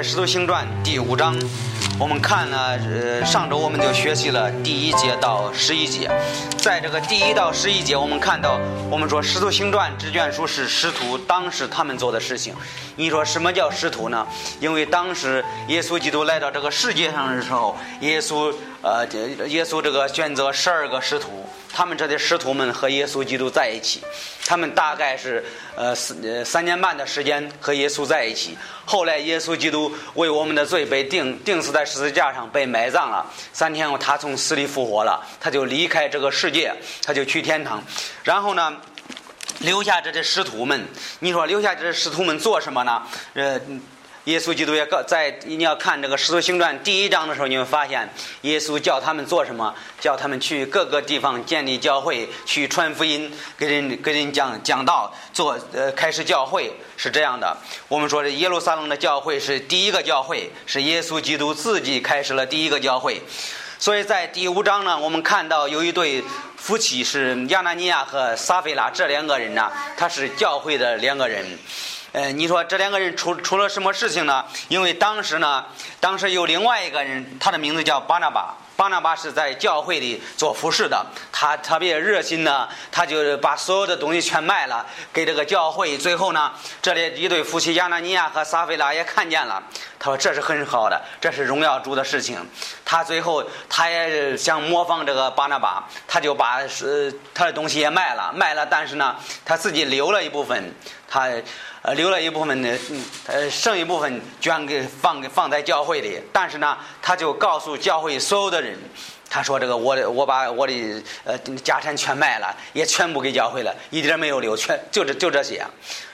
在《使徒行传》第五章，我们看了，呃，上周我们就学习了第一节到十一节。在这个第一到十一节，我们看到，我们说《使徒行传》这卷书是使徒当时他们做的事情。你说什么叫使徒呢？因为当时耶稣基督来到这个世界上的时候，耶稣，呃，耶稣这个选择十二个使徒。他们这些使徒们和耶稣基督在一起，他们大概是呃三三年半的时间和耶稣在一起。后来耶稣基督为我们的罪被钉钉死在十字架上，被埋葬了。三天后他从死里复活了，他就离开这个世界，他就去天堂。然后呢，留下这些师徒们。你说留下这些师徒们做什么呢？呃。耶稣基督也告在你要看这个《使徒行传》第一章的时候，你会发现耶稣叫他们做什么？叫他们去各个地方建立教会，去传福音，给人给人讲讲道，做呃开始教会是这样的。我们说这耶路撒冷的教会是第一个教会，是耶稣基督自己开始了第一个教会。所以在第五章呢，我们看到有一对夫妻是亚纳尼亚和撒菲拉这两个人呢，他是教会的两个人。呃，你说这两个人出出了什么事情呢？因为当时呢，当时有另外一个人，他的名字叫巴拿巴。巴拿巴是在教会里做服饰的，他特别热心呢，他就把所有的东西全卖了给这个教会。最后呢，这里一对夫妻亚拿尼亚和撒菲拉也看见了，他说这是很好的，这是荣耀主的事情。他最后他也想模仿这个巴拿巴，他就把呃他的东西也卖了，卖了，但是呢，他自己留了一部分，他。呃，留了一部分的，呃，剩一部分捐给放给放在教会里。但是呢，他就告诉教会所有的人，他说：“这个我的我把我的呃家产全卖了，也全部给教会了，一点没有留，全就这就这些。”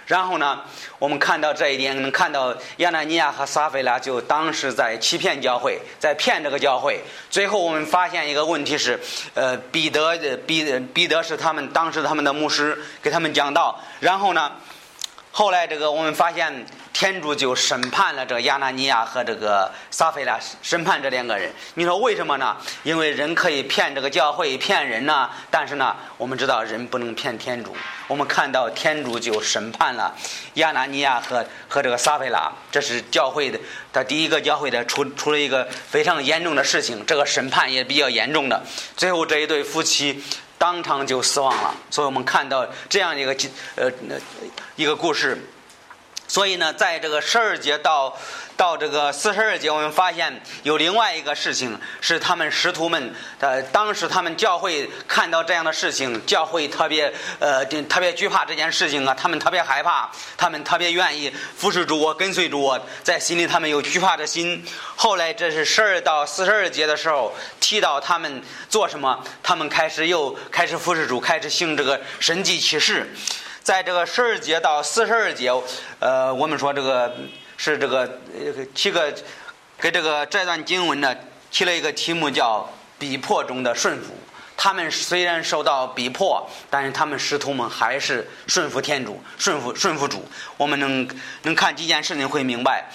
然后呢，我们看到这一点，能看到亚纳尼亚和撒菲拉就当时在欺骗教会，在骗这个教会。最后我们发现一个问题是，呃，彼得彼彼得是他们当时他们的牧师，给他们讲道。然后呢？后来，这个我们发现天主就审判了这个亚纳尼亚和这个撒菲拉，审判这两个人。你说为什么呢？因为人可以骗这个教会，骗人呢。但是呢，我们知道人不能骗天主。我们看到天主就审判了亚纳尼亚和和这个撒菲拉，这是教会的他第一个教会的出出了一个非常严重的事情。这个审判也比较严重的。最后这一对夫妻。当场就死亡了，所以我们看到这样一个呃一个故事。所以呢，在这个十二节到到这个四十二节，我们发现有另外一个事情，是他们师徒们呃，当时他们教会看到这样的事情，教会特别呃特别惧怕这件事情啊，他们特别害怕，他们特别愿意服侍主我，跟随主我，在心里他们有惧怕的心。后来这是十二到四十二节的时候，提到他们做什么，他们开始又开始服侍主，开始行这个神迹启示。在这个十二节到四十二节，呃，我们说这个是这个七个给这个这段经文呢提了一个题目叫“逼迫中的顺服”。他们虽然受到逼迫，但是他们师徒们还是顺服天主，顺服顺服主。我们能能看几件事情会明白。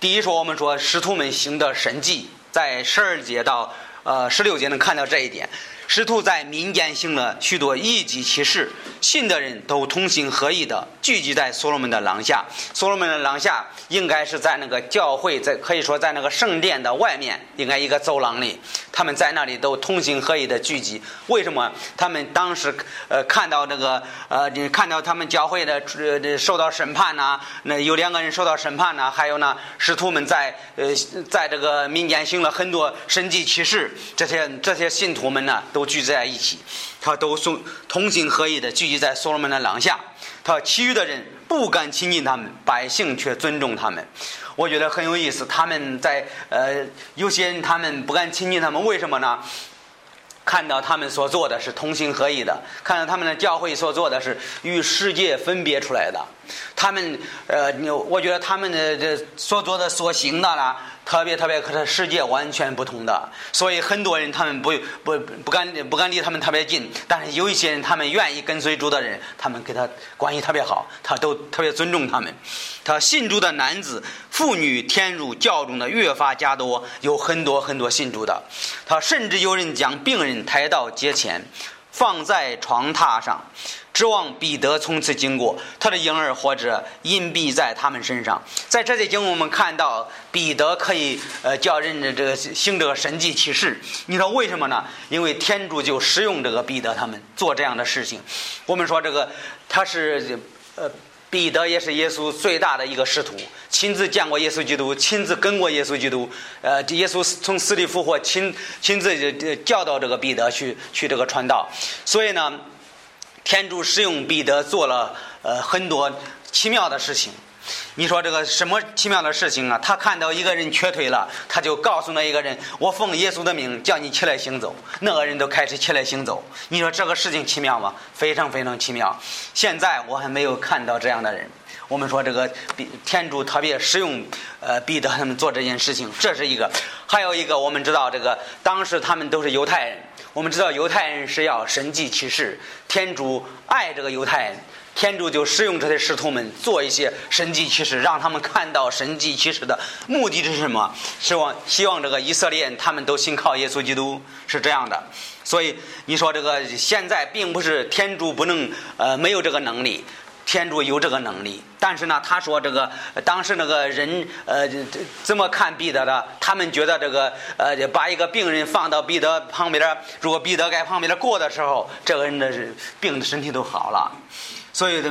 第一说，我们说师徒们行的神迹，在十二节到呃十六节能看到这一点。师徒在民间行了许多异己奇事，信的人都同心合意的聚集在所罗门的廊下。所罗门的廊下应该是在那个教会，在可以说在那个圣殿的外面，应该一个走廊里。他们在那里都同心合意的聚集。为什么？他们当时呃看到这个呃你看到他们教会的呃受到审判呐，那有两个人受到审判呐，还有呢师徒们在呃在这个民间行了很多神迹奇事，这些这些信徒们呢。都聚在一起，他都送同心合意的聚集在所罗门的廊下。他其余的人不敢亲近他们，百姓却尊重他们。我觉得很有意思。他们在呃，有些人他们不敢亲近他们，为什么呢？看到他们所做的是同心合意的，看到他们的教会所做的是与世界分别出来的。他们呃，我觉得他们的这所做的所行的啦。特别特别和这世界完全不同的，所以很多人他们不不不敢不敢离他们特别近，但是有一些人他们愿意跟随主的人，他们跟他关系特别好，他都特别尊重他们。他信主的男子、妇女填入教中的越发加多，有很多很多信主的。他甚至有人将病人抬到街前。放在床榻上，指望彼得从此经过，他的婴儿或者隐蔽在他们身上。在这些经，我们看到彼得可以呃叫人的这个行这个神迹奇事。你说为什么呢？因为天主就使用这个彼得他们做这样的事情。我们说这个他是呃。彼得也是耶稣最大的一个使徒，亲自见过耶稣基督，亲自跟过耶稣基督。呃，耶稣从死里复活，亲亲自教导这个彼得去去这个传道。所以呢，天主使用彼得做了呃很多奇妙的事情。你说这个什么奇妙的事情啊？他看到一个人瘸腿了，他就告诉那一个人：“我奉耶稣的名叫你起来行走。”那个人都开始起来行走。你说这个事情奇妙吗？非常非常奇妙。现在我还没有看到这样的人。我们说这个彼天主特别使用呃彼得他们做这件事情，这是一个。还有一个，我们知道这个当时他们都是犹太人，我们知道犹太人是要神迹启示，天主爱这个犹太人。天主就使用这些使徒们做一些神迹奇事，让他们看到神迹奇事的目的是什么？希望希望这个以色列他们都信靠耶稣基督，是这样的。所以你说这个现在并不是天主不能呃没有这个能力，天主有这个能力。但是呢，他说这个当时那个人呃怎么看彼得的？他们觉得这个呃把一个病人放到彼得旁边，如果彼得在旁边过的时候，这个人的病的身体都好了。所以，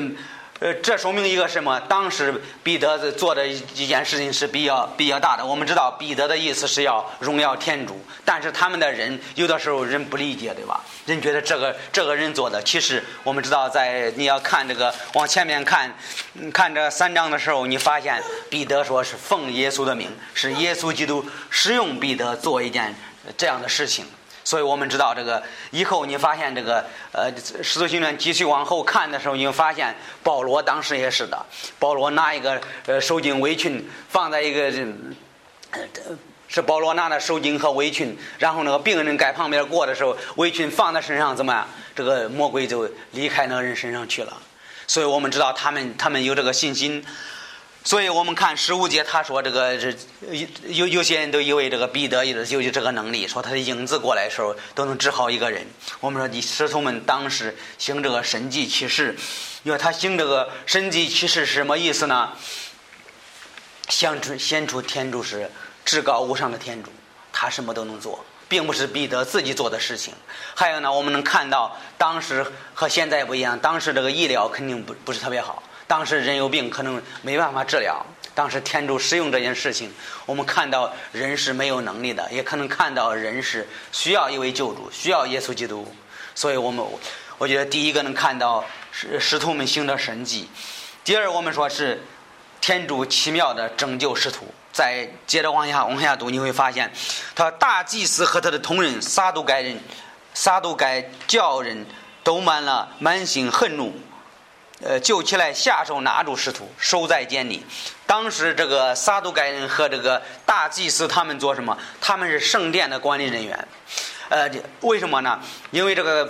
呃，这说明一个什么？当时彼得做的一件事情是比较比较大的。我们知道彼得的意思是要荣耀天主，但是他们的人有的时候人不理解，对吧？人觉得这个这个人做的，其实我们知道，在你要看这个往前面看，看这三章的时候，你发现彼得说是奉耶稣的名，是耶稣基督使用彼得做一件这样的事情。所以我们知道这个以后，你发现这个呃《使徒行传》继续往后看的时候，你会发现保罗当时也是的。保罗拿一个呃手巾围裙放在一个，是保罗拿的手巾和围裙，然后那个病人在旁边过的时候，围裙放在身上怎么样？这个魔鬼就离开那个人身上去了。所以我们知道他们他们有这个信心。所以我们看十五节，他说这个是有有些人都以为这个彼得有有这个能力，说他的影子过来的时候都能治好一个人。我们说你师徒们当时行这个神迹奇事，因为他行这个神迹奇事是什么意思呢？显出显出天主是至高无上的天主，他什么都能做，并不是彼得自己做的事情。还有呢，我们能看到当时和现在不一样，当时这个医疗肯定不不是特别好。当时人有病，可能没办法治疗。当时天主使用这件事情，我们看到人是没有能力的，也可能看到人是需要一位救主，需要耶稣基督。所以我们我觉得第一个能看到使使徒们行的神迹。第二，我们说是天主奇妙的拯救使徒。再接着往下往下读，你会发现，他大祭司和他的同人撒都该人、撒都该教人都满了满心恨怒。呃，救起来，下手拿住使徒，收在监里。当时这个撒都该人和这个大祭司他们做什么？他们是圣殿的管理人员。呃，为什么呢？因为这个，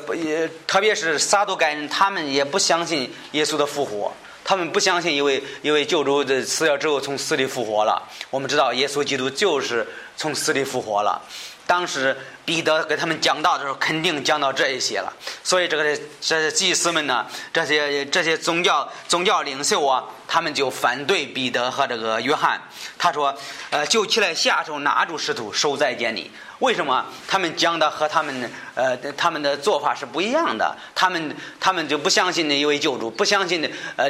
特别是撒都该人，他们也不相信耶稣的复活，他们不相信一位一位救主的死了之后从死里复活了。我们知道，耶稣基督就是从死里复活了。当时彼得给他们讲道的时候，肯定讲到这一些了。所以这个这些祭司们呢，这些这些宗教宗教领袖啊，他们就反对彼得和这个约翰。他说：“呃，就起来下手拿住使徒，守在监里。为什么？他们讲的和他们呃他们的做法是不一样的。他们他们就不相信那一位救主，不相信呃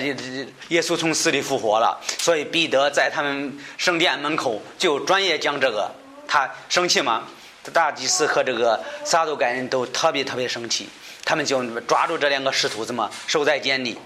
耶稣从死里复活了。所以彼得在他们圣殿门口就专业讲这个。他生气吗？”大祭司和这个撒都该人都特别特别生气，他们就抓住这两个使徒，怎么守在监里？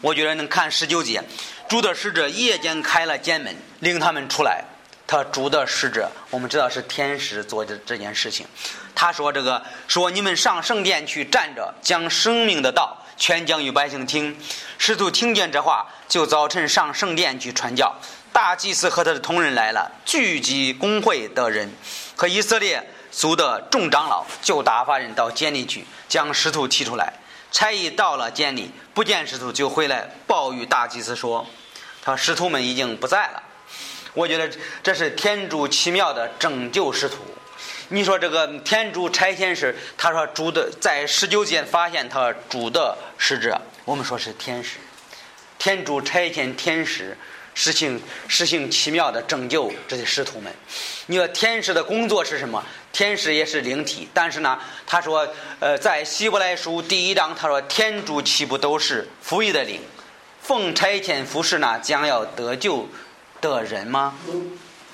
我觉得能看十九节，主的使者夜间开了监门，领他们出来。他主的使者，我们知道是天使做的这件事情。他说：“这个说你们上圣殿去站着，将生命的道全讲与百姓听。”使徒听见这话，就早晨上圣殿去传教。大祭司和他的同仁来了，聚集工会的人和以色列族的众长老，就打发人到监里去，将使徒提出来。差役到了监里，不见使徒，就回来报与大祭司说：“他使徒们已经不在了。”我觉得这是天主奇妙的拯救使徒，你说这个天主差遣时，他说主的在十九节发现他主的使者，我们说是天使。天主差遣天使实行实行奇妙的拯救这些师徒们。你说天使的工作是什么？天使也是灵体，但是呢，他说，呃，在希伯来书第一章，他说天主岂不都是服役的灵，奉差遣服侍呢，将要得救的人吗？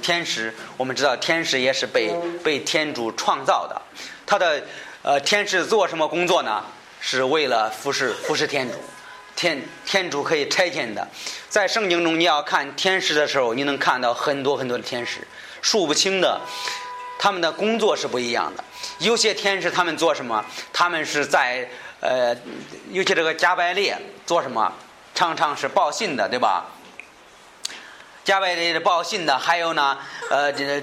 天使，我们知道天使也是被被天主创造的，他的呃天使做什么工作呢？是为了服侍服侍天主。天天主可以差遣的，在圣经中你要看天使的时候，你能看到很多很多的天使，数不清的。他们的工作是不一样的。有些天使他们做什么？他们是在呃，尤其这个加百列做什么？常常是报信的，对吧？加百列的报信的，还有呢，呃，这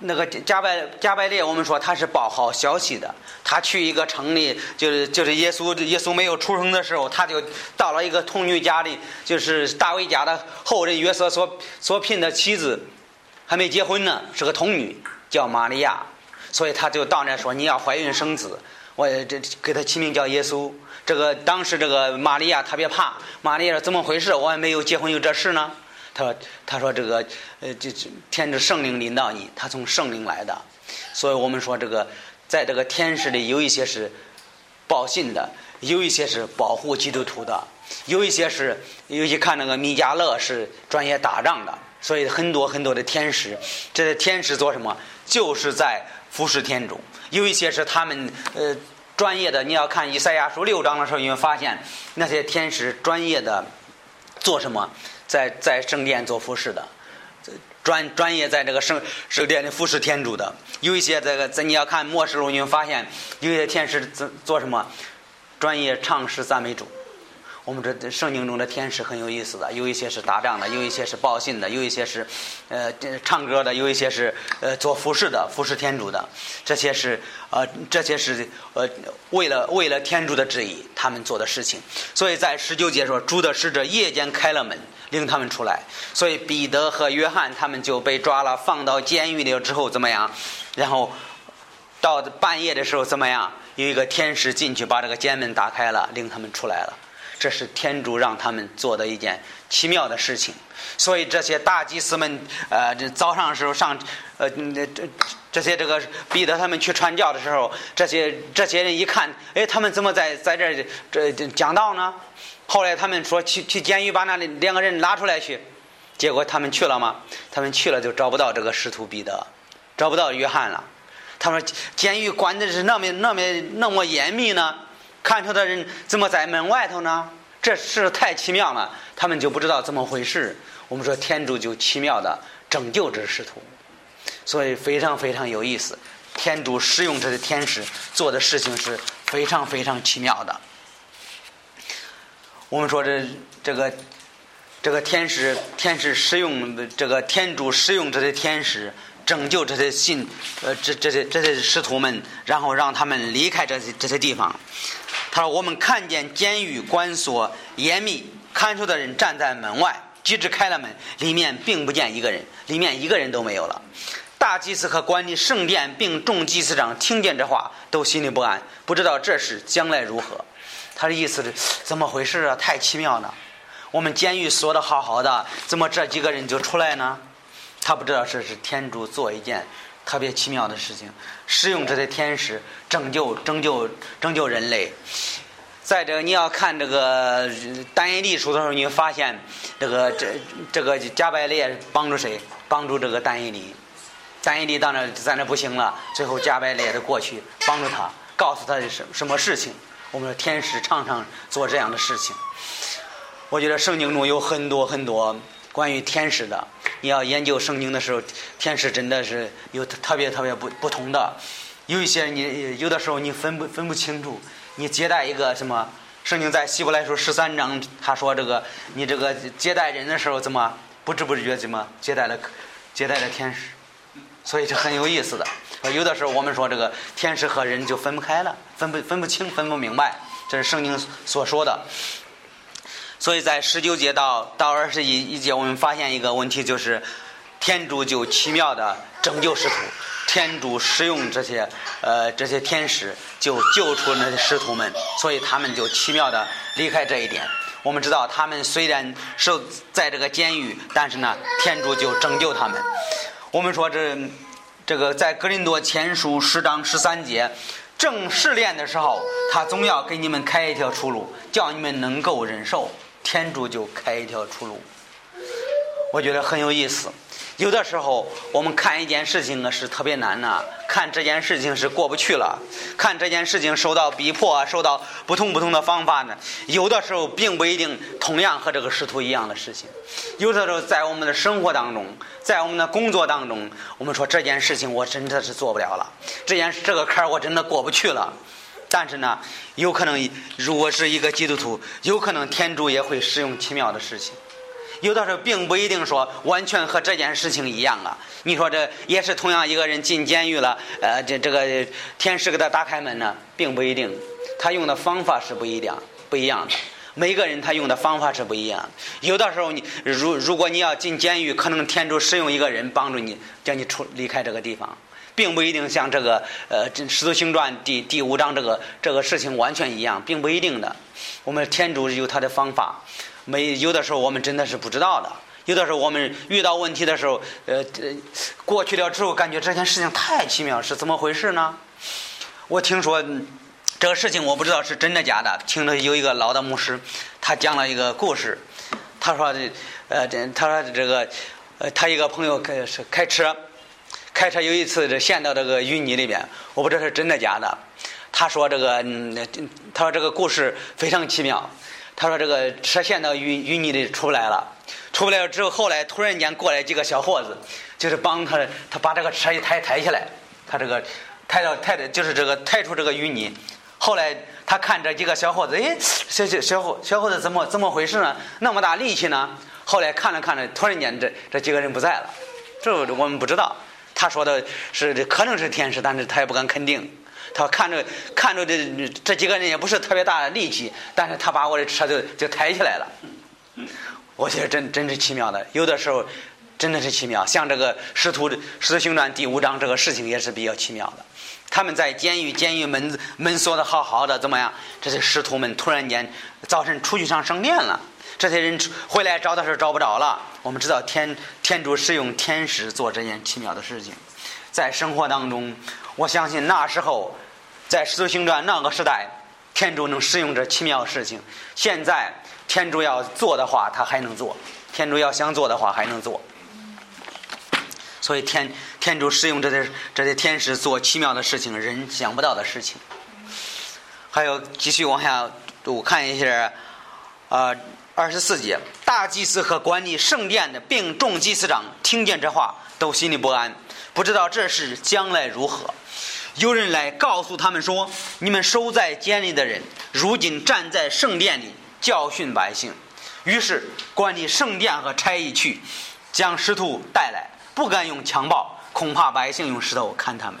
那个加百加百列，我们说他是报好消息的。他去一个城里，就是就是耶稣耶稣没有出生的时候，他就到了一个童女家里，就是大卫家的后人约瑟所所聘的妻子，还没结婚呢，是个童女，叫玛利亚，所以他就到那说你要怀孕生子，我这给他起名叫耶稣。这个当时这个玛利亚特别怕，玛利亚说怎么回事？我还没有结婚有这事呢。他说：“他说这个，呃，这这天之圣灵领导你，他从圣灵来的，所以我们说这个，在这个天使里有一些是报信的，有一些是保护基督徒的，有一些是，尤其看那个米迦勒是专业打仗的，所以很多很多的天使，这些天使做什么？就是在服侍天主。有一些是他们呃专业的，你要看以赛亚书六章的时候，你会发现那些天使专业的做什么？”在在圣殿做服饰的，专专业在这个圣圣殿里服侍天主的，有一些这个在你要看末世录，你会发现有些天使做做什么？专业唱诗赞美主。我们这圣经中的天使很有意思的，有一些是打仗的，有一些是报信的，有一些是呃唱歌的，有一些是呃做服饰的，服侍天主的。这些是呃这些是呃为了为了天主的旨意，他们做的事情。所以在十九节说，主的使者夜间开了门。领他们出来，所以彼得和约翰他们就被抓了，放到监狱里之后怎么样？然后到半夜的时候怎么样？有一个天使进去把这个监门打开了，领他们出来了。这是天主让他们做的一件奇妙的事情。所以这些大祭司们，呃，这早上的时候上，呃，这这些这个彼得他们去传教的时候，这些这些人一看，哎，他们怎么在在这这讲道呢？后来他们说去去监狱把那两个人拉出来去，结果他们去了吗？他们去了就找不到这个师徒彼得，找不到约翰了。他说监狱关的是那么那么那么严密呢，看守的人怎么在门外头呢？这事太奇妙了，他们就不知道怎么回事。我们说天主就奇妙的拯救这使徒，所以非常非常有意思。天主使用这些天使做的事情是非常非常奇妙的。我们说这这个这个天使天使使用这个天主使用这些天使拯救这些信呃这这些这些师徒们，然后让他们离开这些这些地方。他说：“我们看见监狱关锁严密，看守的人站在门外。即使开了门，里面并不见一个人，里面一个人都没有了。大祭司和管理圣殿并众祭司长听见这话，都心里不安，不知道这事将来如何。”他的意思是怎么回事啊？太奇妙了！我们监狱锁的好好的，怎么这几个人就出来呢？他不知道这是天主做一件特别奇妙的事情，使用这些天使拯救、拯救、拯救人类。再者你要看这个单一历书的时候，你会发现这个这这个加百列帮助谁？帮助这个单一里。单一里当然在那不行了，最后加百列的过去帮助他，告诉他什什么事情。我们的天使常常做这样的事情。我觉得圣经中有很多很多关于天使的。你要研究圣经的时候，天使真的是有特别特别不不同的。有一些你有的时候你分不分不清楚。你接待一个什么？圣经在希伯来书十三章，他说这个你这个接待人的时候怎么不知不觉怎么接待了接待了天使？所以这很有意思的。有的时候我们说这个天使和人就分不开了，分不分不清，分不明白，这是圣经所说的。所以在十九节到到二十一一节，我们发现一个问题，就是天主就奇妙的拯救使徒，天主使用这些呃这些天使，就救出那些使徒们，所以他们就奇妙的离开这一点。我们知道，他们虽然受在这个监狱，但是呢，天主就拯救他们。我们说这这个在格林多前书十章十三节，正试炼的时候，他总要给你们开一条出路，叫你们能够忍受。天主就开一条出路，我觉得很有意思。有的时候，我们看一件事情呢是特别难呐，看这件事情是过不去了，看这件事情受到逼迫，受到不同不同的方法呢。有的时候并不一定同样和这个师徒一样的事情。有的时候在我们的生活当中，在我们的工作当中，我们说这件事情我真的是做不了了，这件这个坎儿我真的过不去了。但是呢，有可能如果是一个基督徒，有可能天主也会使用奇妙的事情。有的时候并不一定说完全和这件事情一样啊。你说这也是同样一个人进监狱了，呃，这这个天使给他打开门呢，并不一定。他用的方法是不一样，不一样的。每个人他用的方法是不一样的。有的时候你如如果你要进监狱，可能天主使用一个人帮助你，叫你出离开这个地方，并不一定像这个呃《使徒行传》第第五章这个这个事情完全一样，并不一定的。我们天主有他的方法。没有的时候，我们真的是不知道的。有的时候，我们遇到问题的时候，呃，过去了之后，感觉这件事情太奇妙，是怎么回事呢？我听说这个事情，我不知道是真的假的。听着有一个老的牧师，他讲了一个故事。他说的，呃，这他说这个，呃，他一个朋友开是开车，开车有一次这陷到这个淤泥里边，我不知道是真的假的。他说这个，嗯，他说这个故事非常奇妙。他说：“这个车陷到淤淤泥里出不来了，出不来了之后，后来突然间过来几个小伙子，就是帮他，他把这个车一抬抬起来，他这个抬到抬的，就是这个抬出这个淤泥。后来他看这几个小伙子，哎，小小小伙小伙子怎么怎么回事呢？那么大力气呢？后来看了看着，突然间这这几个人不在了，这我们不知道。他说的是可能是天使，但是他也不敢肯定。”他看着看着这这几个人也不是特别大的力气，但是他把我的车就就抬起来了。我觉得真真是奇妙的，有的时候真的是奇妙。像这个使徒使徒行传第五章这个事情也是比较奇妙的。他们在监狱监狱门门锁的好好的，怎么样？这些师徒们突然间早晨出去上圣殿了，这些人回来找的时候找不着了。我们知道天天主是用天使做这件奇妙的事情，在生活当中。我相信那时候，在使徒行传那个时代，天主能使用这奇妙的事情。现在天主要做的话，他还能做；天主要想做的话，还能做。所以天天主使用这些这些天使做奇妙的事情，人想不到的事情。还有继续往下读，看一下，呃，二十四节，大祭司和管理圣殿的，并众祭司长听见这话，都心里不安，不知道这事将来如何。有人来告诉他们说：“你们守在监里的人，如今站在圣殿里教训百姓。”于是管理圣殿和差役去，将师徒带来，不敢用强暴，恐怕百姓用石头砍他们。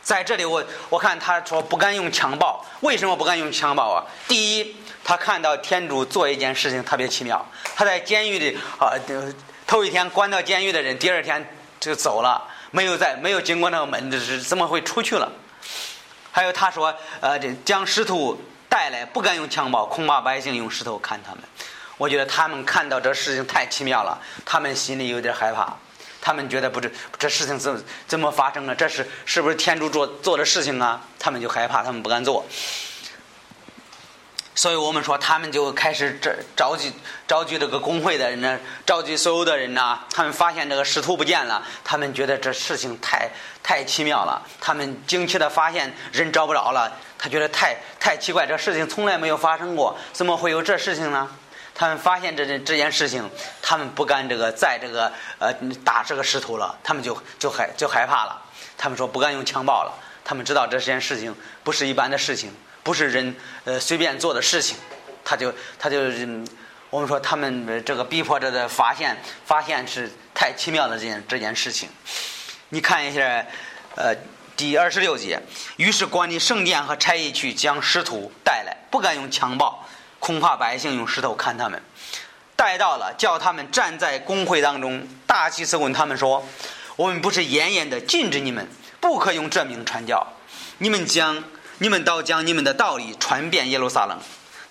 在这里，我我看他说不敢用强暴，为什么不敢用强暴啊？第一，他看到天主做一件事情特别奇妙，他在监狱里啊，头一天关到监狱的人，第二天就走了。没有在，没有经过那个门，这是怎么会出去了？还有他说，呃，这将石头带来，不敢用枪爆，恐怕百姓用石头砍他们。我觉得他们看到这事情太奇妙了，他们心里有点害怕，他们觉得不知这事情怎怎么发生了？这是是不是天主做做的事情啊？他们就害怕，他们不敢做。所以我们说，他们就开始这召集召集这个工会的人呢，召集所有的人呢。他们发现这个师徒不见了，他们觉得这事情太太奇妙了。他们惊奇的发现人找不着了，他觉得太太奇怪，这事情从来没有发生过，怎么会有这事情呢？他们发现这这件事情，他们不敢这个在这个呃打这个师徒了，他们就就害就害怕了。他们说不敢用枪爆了，他们知道这件事情不是一般的事情。不是人呃随便做的事情，他就他就我们说他们这个逼迫者的发现发现是太奇妙的这件这件事情。你看一下呃第二十六节，于是管理圣殿和差役去将师徒带来，不敢用强暴，恐怕百姓用石头砍他们。带到了，叫他们站在公会当中。大祭司问他们说：“我们不是严严的禁止你们不可用这名传教。你们将你们倒将你们的道理传遍耶路撒冷。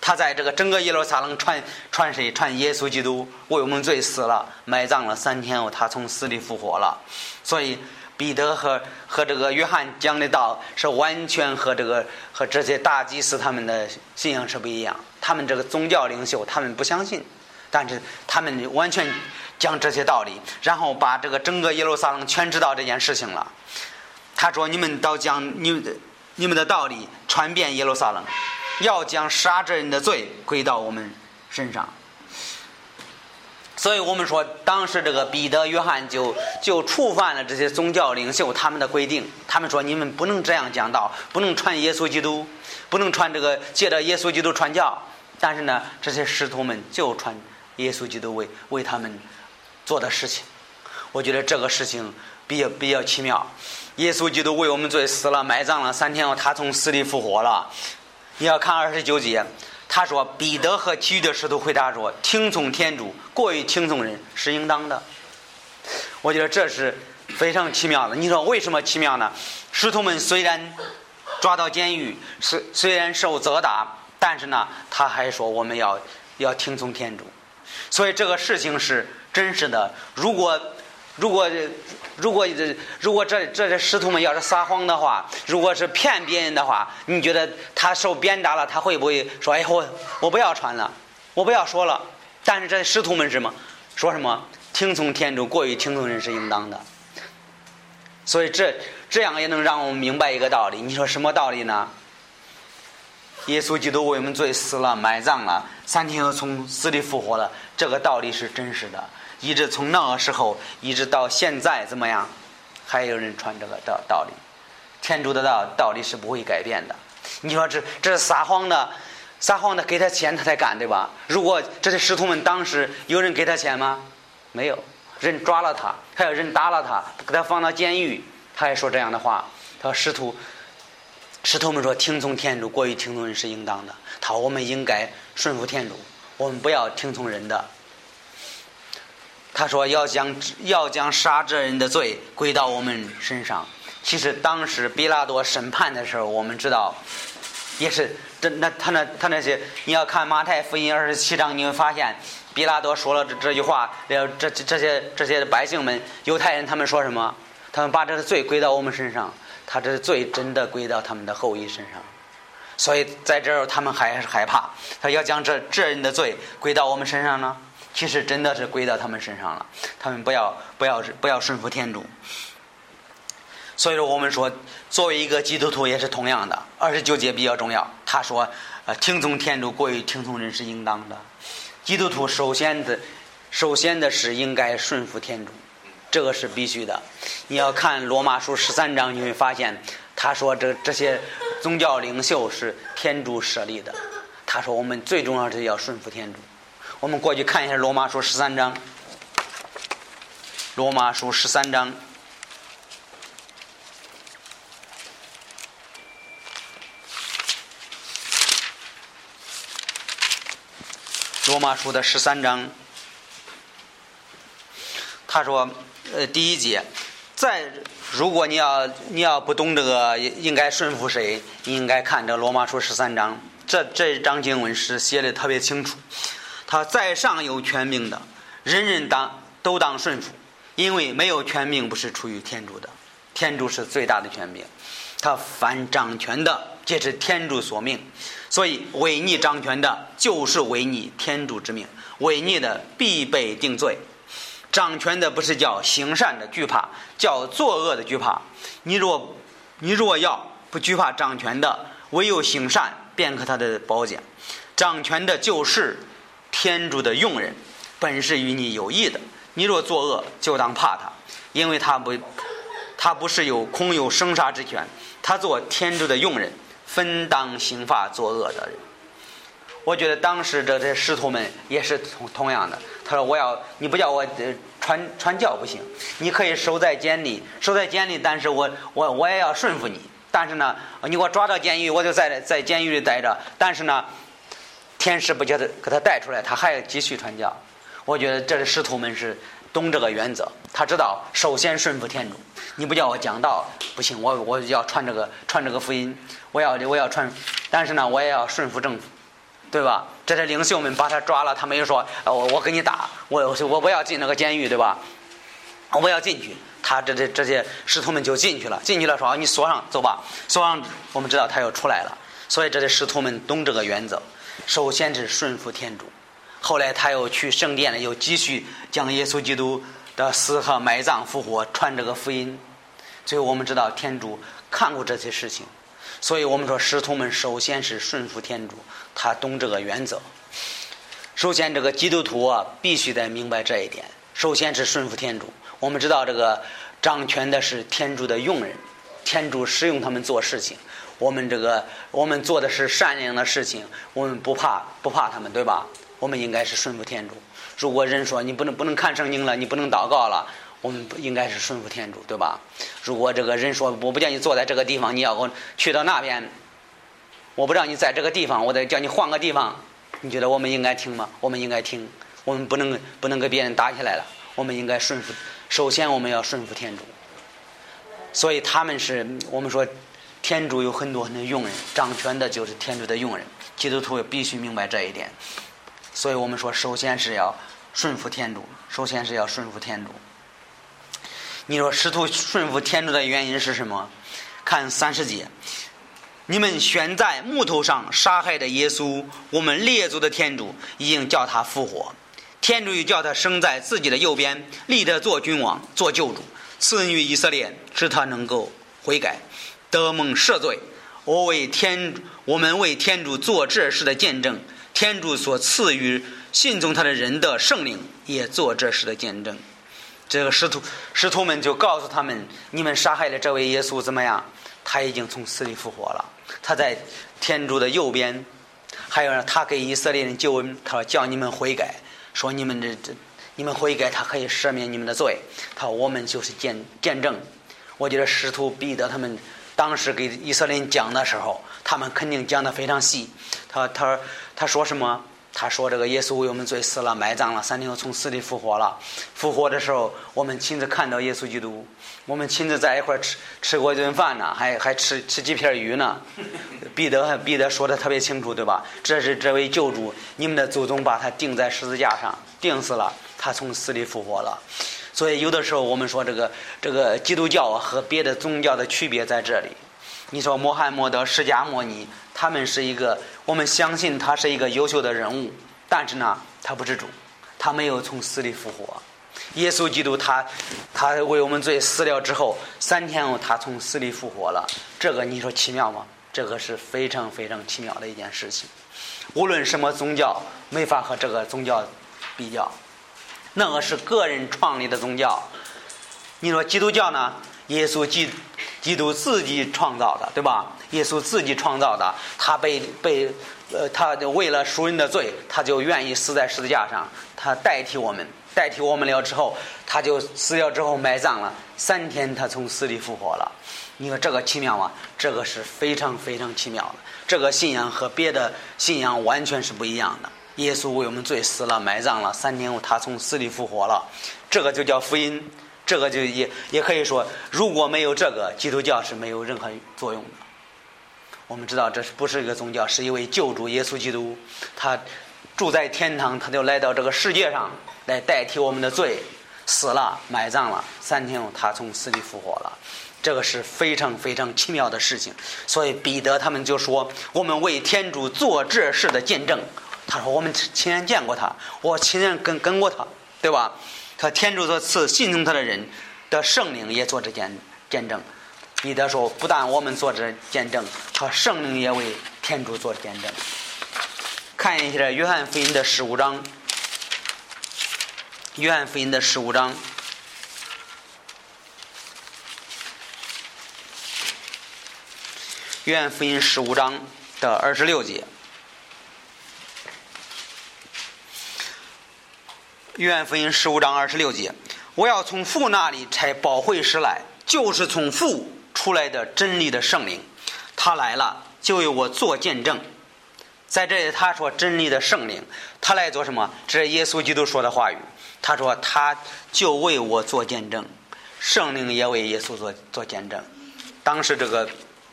他在这个整个耶路撒冷传传谁？传耶稣基督为我们罪死了，埋葬了三天后，他从死里复活了。所以彼得和和这个约翰讲的道是完全和这个和这些大祭司他们的信仰是不一样。他们这个宗教领袖他们不相信，但是他们完全讲这些道理，然后把这个整个耶路撒冷全知道这件事情了。他说：“你们倒将你们你们的道理传遍耶路撒冷。”要将杀这人的罪归到我们身上，所以我们说，当时这个彼得、约翰就就触犯了这些宗教领袖他们的规定。他们说：“你们不能这样讲道，不能传耶稣基督，不能传这个借着耶稣基督传教。”但是呢，这些师徒们就传耶稣基督为为他们做的事情。我觉得这个事情比较比较奇妙。耶稣基督为我们罪死了，埋葬了，三天后他从死里复活了。你要看二十九节，他说彼得和其余的使徒回答说：“听从天主，过于听从人是应当的。”我觉得这是非常奇妙的。你说为什么奇妙呢？使徒们虽然抓到监狱，虽虽然受责打，但是呢，他还说我们要要听从天主。所以这个事情是真实的。如果如果如果这如果这这些师徒们要是撒谎的话，如果是骗别人的话，你觉得他受鞭打了，他会不会说：“哎，我我不要传了，我不要说了？”但是这师徒们什么说什么？听从天主，过于听从人是应当的。所以这这样也能让我们明白一个道理。你说什么道理呢？耶稣基督为我们罪死了，埋葬了，三天后从死里复活了，这个道理是真实的。一直从那个时候一直到现在怎么样，还有人传这个道道理，天主的道道理是不会改变的。你说这这是撒谎的，撒谎的给他钱他才干对吧？如果这些师徒们当时有人给他钱吗？没有人抓了他，还有人打了他，给他放到监狱，他还说这样的话。他说师徒师徒们说听从天主过于听从人是应当的。他说我们应该顺服天主，我们不要听从人的。他说要将要将杀这人的罪归到我们身上。其实当时比拉多审判的时候，我们知道，也是这那他那他那些你要看马太福音二十七章，你会发现比拉多说了这这句话，这这这些这些百姓们犹太人他们说什么？他们把这个罪归到我们身上，他这罪真的归到他们的后裔身上。所以在这儿他们还是害怕，他要将这这人的罪归到我们身上呢。其实真的是归到他们身上了，他们不要不要不要顺服天主。所以说，我们说作为一个基督徒也是同样的。二十九节比较重要，他说：“呃，听从天主过于听从人是应当的。基督徒首先的首先的是应该顺服天主，这个是必须的。你要看罗马书十三章，你会发现他说这这些宗教领袖是天主设立的。他说我们最重要是要顺服天主。”我们过去看一下《罗马书》十三章，《罗马书》十三章，《罗马书》的十三章，他说：“呃，第一节，在如果你要你要不懂这个应该顺服谁，你应该看这《罗马书》十三章，这这一章经文是写的特别清楚。”他在上有权柄的，人人当都当顺服，因为没有权柄不是出于天主的，天主是最大的权柄。他凡掌权的，皆是天主所命，所以违逆掌权的，就是违逆天主之命，违逆的必被定罪。掌权的不是叫行善的惧怕，叫作恶的惧怕。你若你若要不惧怕掌权的，唯有行善，便可他的褒奖。掌权的就是。天主的用人，本是与你有益的。你若作恶，就当怕他，因为他不，他不是有空有生杀之权。他做天主的用人，分当刑罚作恶的人。我觉得当时这些师徒们也是同同样的。他说：“我要你不叫我传传教不行，你可以守在监里，守在监里，但是我我我也要顺服你。但是呢，你给我抓到监狱，我就在在监狱里待着。但是呢。”天使不叫他给他带出来，他还要继续传教。我觉得这是师徒们是懂这个原则，他知道首先顺服天主。你不叫我讲道不行，我我要传这个传这个福音，我要我要传，但是呢，我也要顺服政府，对吧？这些领袖们把他抓了，他没有说，我我给你打，我我我要进那个监狱，对吧？我不要进去，他这这这些师徒们就进去了，进去了说你锁上，走吧，锁上，我们知道他又出来了，所以这些师徒们懂这个原则，首先是顺服天主，后来他又去圣殿了，又继续将耶稣基督的死和埋葬复活传这个福音。最后我们知道天主看过这些事情，所以我们说使徒们首先是顺服天主，他懂这个原则。首先，这个基督徒啊，必须得明白这一点。首先是顺服天主。我们知道这个掌权的是天主的用人，天主使用他们做事情。我们这个我们做的是善良的事情，我们不怕不怕他们，对吧？我们应该是顺服天主。如果人说你不能不能看圣经了，你不能祷告了。我们应该是顺服天主，对吧？如果这个人说我不叫你坐在这个地方，你要我去到那边，我不让你在这个地方，我得叫你换个地方。你觉得我们应该听吗？我们应该听。我们不能不能跟别人打起来了。我们应该顺服。首先，我们要顺服天主。所以他们是我们说，天主有很多很多佣人，掌权的就是天主的佣人。基督徒也必须明白这一点。所以我们说，首先是要顺服天主。首先是要顺服天主。你说师徒顺服天主的原因是什么？看三十节，你们悬在木头上杀害的耶稣，我们列祖的天主已经叫他复活，天主又叫他生在自己的右边，立他做君王，做救主，赐予以色列，使他能够悔改，得蒙赦罪。我为天，我们为天主做这事的见证，天主所赐予信从他的人的圣灵也做这事的见证。这个使徒使徒们就告诉他们：“你们杀害了这位耶稣怎么样？他已经从死里复活了，他在天主的右边。还有呢，他给以色列人救恩，他说叫你们悔改，说你们这这你们悔改，他可以赦免你们的罪。他说我们就是见见证。我觉得使徒彼得他们当时给以色列人讲的时候，他们肯定讲的非常细。他他他说什么？”他说：“这个耶稣为我们罪死了，埋葬了，三天后从死里复活了。复活的时候，我们亲自看到耶稣基督，我们亲自在一块吃吃过一顿饭呢，还还吃吃几片鱼呢。彼得彼得说的特别清楚，对吧？这是这位救主，你们的祖宗把他钉在十字架上，钉死了，他从死里复活了。所以有的时候我们说这个这个基督教和别的宗教的区别在这里。你说穆罕默德、释迦牟尼。”他们是一个，我们相信他是一个优秀的人物，但是呢，他不是主，他没有从死里复活。耶稣基督他，他为我们罪死了之后，三天后他从死里复活了。这个你说奇妙吗？这个是非常非常奇妙的一件事情。无论什么宗教，没法和这个宗教比较。那个是个人创立的宗教。你说基督教呢？耶稣基基督自己创造的，对吧？耶稣自己创造的，他被被呃，他为了赎人的罪，他就愿意死在十字架上，他代替我们，代替我们了之后，他就死掉之后埋葬了，三天他从死里复活了。你说这个奇妙吗？这个是非常非常奇妙的。这个信仰和别的信仰完全是不一样的。耶稣为我们罪死了，埋葬了，三天后他从死里复活了，这个就叫福音。这个就也也可以说，如果没有这个，基督教是没有任何作用的。我们知道，这是不是一个宗教？是一位救主耶稣基督，他住在天堂，他就来到这个世界上来代替我们的罪，死了，埋葬了，三天后他从死里复活了。这个是非常非常奇妙的事情。所以彼得他们就说：“我们为天主做这事的见证。”他说：“我们亲眼见过他，我亲眼跟跟过他，对吧？”他天主所赐信从他的人的圣灵也做这见见证。彼得说：“不但我们做这见证，他圣灵也为天主做见证。”看一下《约翰福音》的十五章，《约翰福音》的十五章，《约翰福音》十五章的二十六节。约翰福音十五章二十六节，我要从父那里拆宝会师来，就是从父出来的真理的圣灵，他来了就为我做见证。在这里他说真理的圣灵，他来做什么？这是耶稣基督说的话语。他说他就为我做见证，圣灵也为耶稣做做见证。当时这个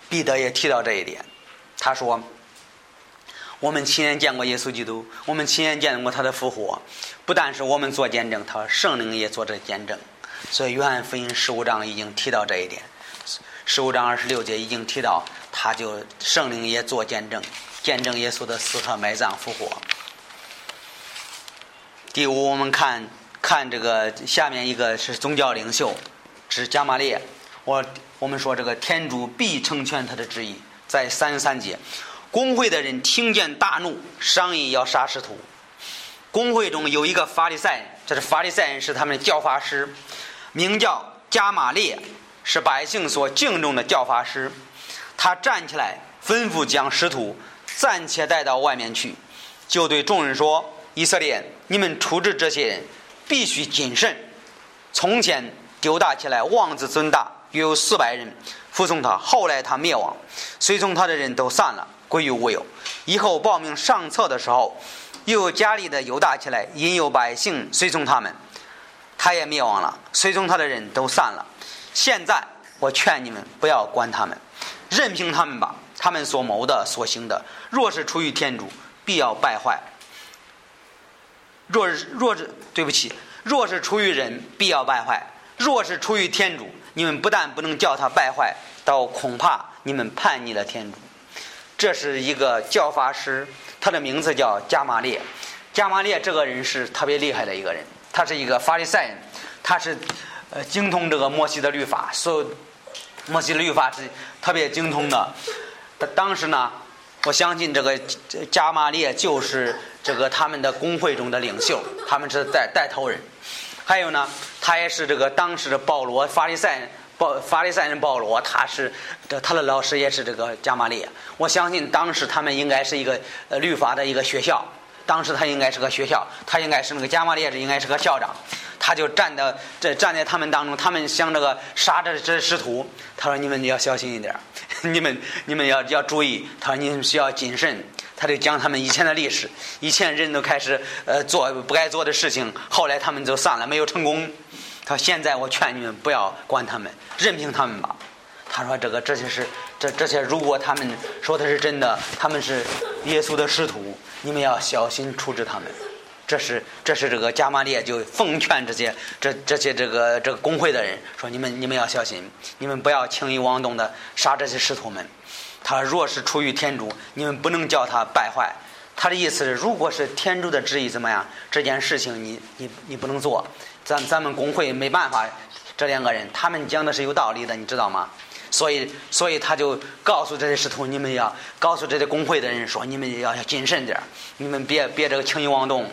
彼得也提到这一点，他说。我们亲眼见过耶稣基督，我们亲眼见过他的复活，不但是我们做见证，他圣灵也做这见证。所以约翰福音十五章已经提到这一点，十五章二十六节已经提到，他就圣灵也做见证，见证耶稣的死和埋葬复活。第五，我们看看这个下面一个是宗教领袖，是加玛列。我我们说这个天主必成全他的旨意，在三十三节。工会的人听见大怒，商议要杀使徒。工会中有一个法利赛人，这是法利赛人是他们的教法师，名叫加玛列，是百姓所敬重的教法师。他站起来吩咐将使徒暂且带到外面去，就对众人说：“以色列，你们处置这些人必须谨慎。从前丢大起来妄自尊大，约有四百人服从他，后来他灭亡，随从他的人都散了。”归于无有。以后报名上册的时候，又有家里的犹大起来，引诱百姓随从他们，他也灭亡了，随从他的人都散了。现在我劝你们不要管他们，任凭他们吧。他们所谋的、所行的，若是出于天主，必要败坏；若是若是对不起，若是出于人，必要败坏；若是出于天主，你们不但不能叫他败坏，倒恐怕你们叛逆了天主。这是一个教法师，他的名字叫加玛列。加玛列这个人是特别厉害的一个人，他是一个法利赛人，他是呃精通这个摩西的律法，所有摩西的律法是特别精通的。他当时呢，我相信这个加玛列就是这个他们的工会中的领袖，他们是带带头人。还有呢，他也是这个当时的保罗法利赛人。法利赛人保罗，他是他的老师也是这个加玛列。我相信当时他们应该是一个呃律法的一个学校，当时他应该是个学校，他应该是那个加玛列，这应该是个校长。他就站在这站在他们当中，他们想这个杀这这师徒，他说你们要小心一点，你们你们要要注意，他说你们需要谨慎。他就讲他们以前的历史，以前人都开始呃做不该做的事情，后来他们就散了，没有成功。他：“现在我劝你们不要管他们，任凭他们吧。”他说：“这个这些是这这些，如果他们说的是真的，他们是耶稣的师徒，你们要小心处置他们。”这是这是这个加玛列就奉劝这些这这些这个这个工会的人说：“你们你们要小心，你们不要轻易妄动的杀这些师徒们。他若是出于天主，你们不能叫他败坏。他的意思是，如果是天主的旨意怎么样，这件事情你你你不能做。”咱咱们工会没办法，这两个人他们讲的是有道理的，你知道吗？所以所以他就告诉这些师徒，你们要告诉这些工会的人说，你们要要谨慎点你们别别这个轻易妄动。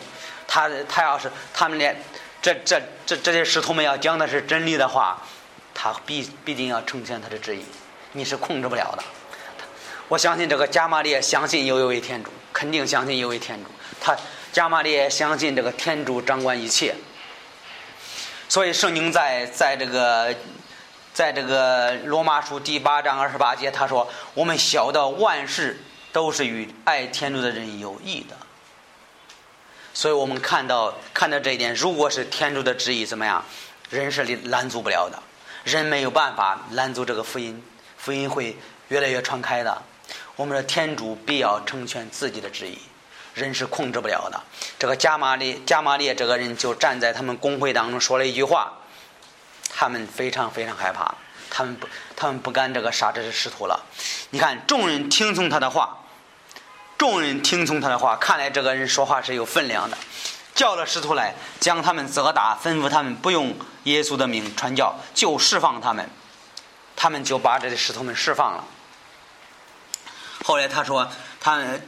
他他要是他们连这这这这些师徒们要讲的是真理的话，他必必定要成全他的旨意，你是控制不了的。我相信这个加玛列相信有一位天主，肯定相信有一位天主。他加玛列相信这个天主掌管一切。所以圣经在在这个，在这个罗马书第八章二十八节，他说：“我们晓得万事都是与爱天主的人有益的。”所以我们看到看到这一点，如果是天主的旨意怎么样，人是拦阻不了的，人没有办法拦阻这个福音，福音会越来越传开的。我们的天主必要成全自己的旨意。人是控制不了的。这个加玛利，加玛列这个人就站在他们工会当中说了一句话，他们非常非常害怕，他们不，他们不敢这个杀这些使徒了。你看，众人听从他的话，众人听从他的话，看来这个人说话是有分量的。叫了使徒来，将他们责打，吩咐他们不用耶稣的名传教，就释放他们。他们就把这些使徒们释放了。后来他说，他们。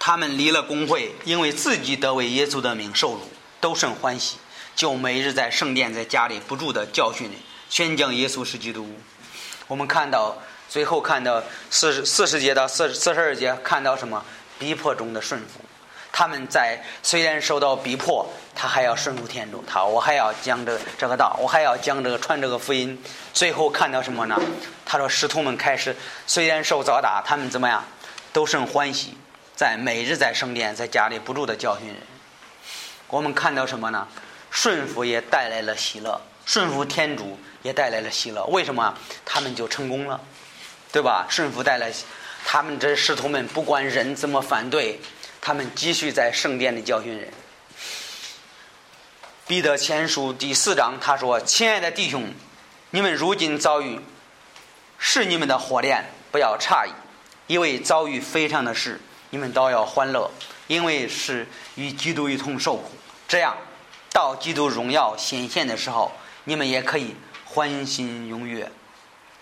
他们离了工会，因为自己得为耶稣的名受辱，都甚欢喜，就每日在圣殿在家里不住的教训宣讲耶稣是基督。我们看到最后看到四十四十节到四四十二节，看到什么逼迫中的顺服。他们在虽然受到逼迫，他还要顺服天主，他我还要讲这这个道，我还要讲这个传这个福音。最后看到什么呢？他说使徒们开始虽然受遭打，他们怎么样都甚欢喜。在每日在圣殿在家里不住的教训人，我们看到什么呢？顺服也带来了喜乐，顺服天主也带来了喜乐。为什么？他们就成功了，对吧？顺服带来，他们这使徒们不管人怎么反对，他们继续在圣殿里教训人。彼得前书第四章他说：“亲爱的弟兄，你们如今遭遇是你们的火炼，不要诧异，因为遭遇非常的事，你们都要欢乐，因为是与基督一同受苦。这样，到基督荣耀显现的时候，你们也可以欢欣踊跃。”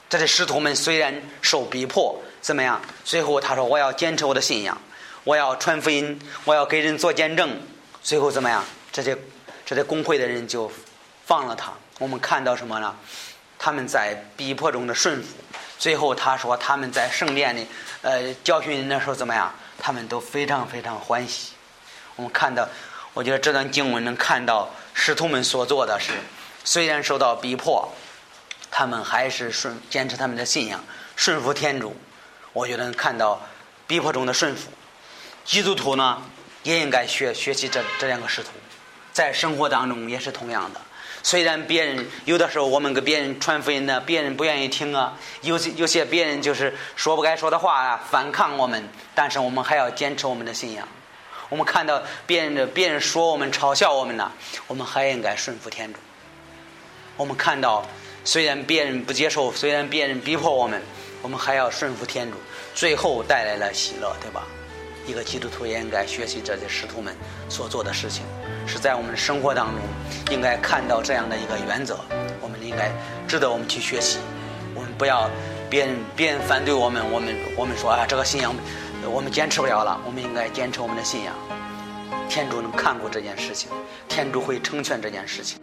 这些使徒们虽然受逼迫，怎么样？最后他说：“我要坚持我的信仰，我要传福音，我要给人做见证。”最后怎么样？这些。这些工会的人就放了他。我们看到什么呢？他们在逼迫中的顺服。最后他说他们在圣殿里，呃，教训人的时候怎么样？他们都非常非常欢喜。我们看到，我觉得这段经文能看到使徒们所做的是，虽然受到逼迫，他们还是顺坚持他们的信仰，顺服天主。我觉得能看到逼迫中的顺服。基督徒呢，也应该学学习这这两个师徒。在生活当中也是同样的，虽然别人有的时候我们给别人传福音呢，别人不愿意听啊，有些有些别人就是说不该说的话啊，反抗我们，但是我们还要坚持我们的信仰。我们看到别人的别人说我们嘲笑我们呢，我们还应该顺服天主。我们看到虽然别人不接受，虽然别人逼迫我们，我们还要顺服天主，最后带来了喜乐，对吧？一个基督徒也应该学习这些师徒们所做的事情，是在我们生活当中应该看到这样的一个原则，我们应该值得我们去学习。我们不要别人别人反对我们，我们我们说啊这个信仰我们坚持不了了，我们应该坚持我们的信仰。天主能看过这件事情，天主会成全这件事情。